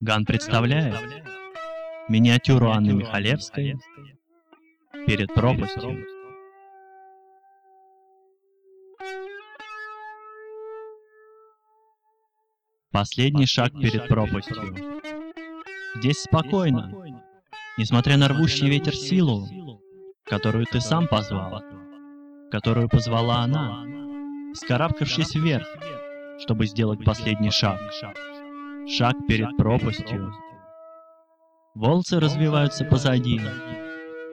Ган представляет миниатюру Анны Михалевской перед пропастью. Последний шаг перед пропастью. Здесь спокойно, несмотря на рвущий ветер силу, которую ты сам позвал, которую позвала она, скарабкавшись вверх, чтобы сделать последний шаг. Шаг перед пропастью. Волцы развиваются позади,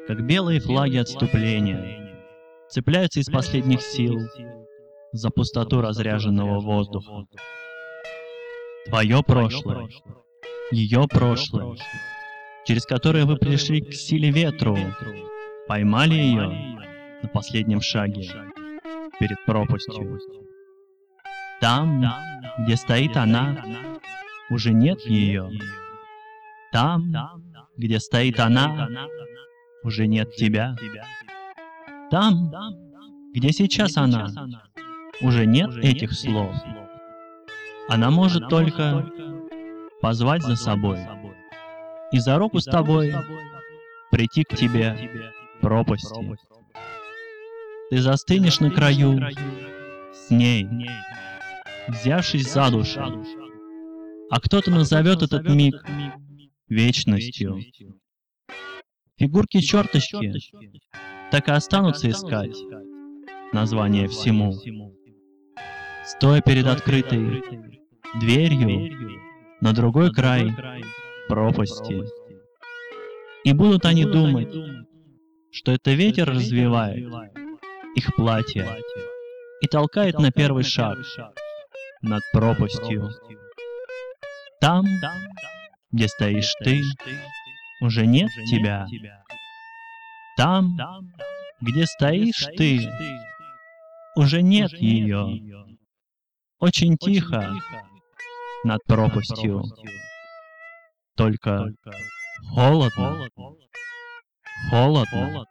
как белые флаги отступления, цепляются из последних сил за пустоту разряженного воздуха. Твое прошлое, ее прошлое, через которое вы пришли к силе ветру, поймали ее на последнем шаге перед пропастью. Там, где стоит она, уже нет ее. Там, где стоит она, уже нет тебя. Там, где сейчас она, уже нет этих слов. Она может только позвать за собой и за руку с тобой прийти к тебе пропасти. Ты застынешь на краю с ней, взявшись за душу, а кто-то назовет этот миг вечностью. Фигурки-черточки так и останутся искать название всему. Стоя перед открытой дверью на другой край пропасти. И будут они думать, что это ветер развивает их платье и толкает на первый шаг над пропастью. Там, где стоишь ты, уже нет тебя. Там, где стоишь ты, уже нет ее. Очень тихо над пропастью. Только холодно, холодно.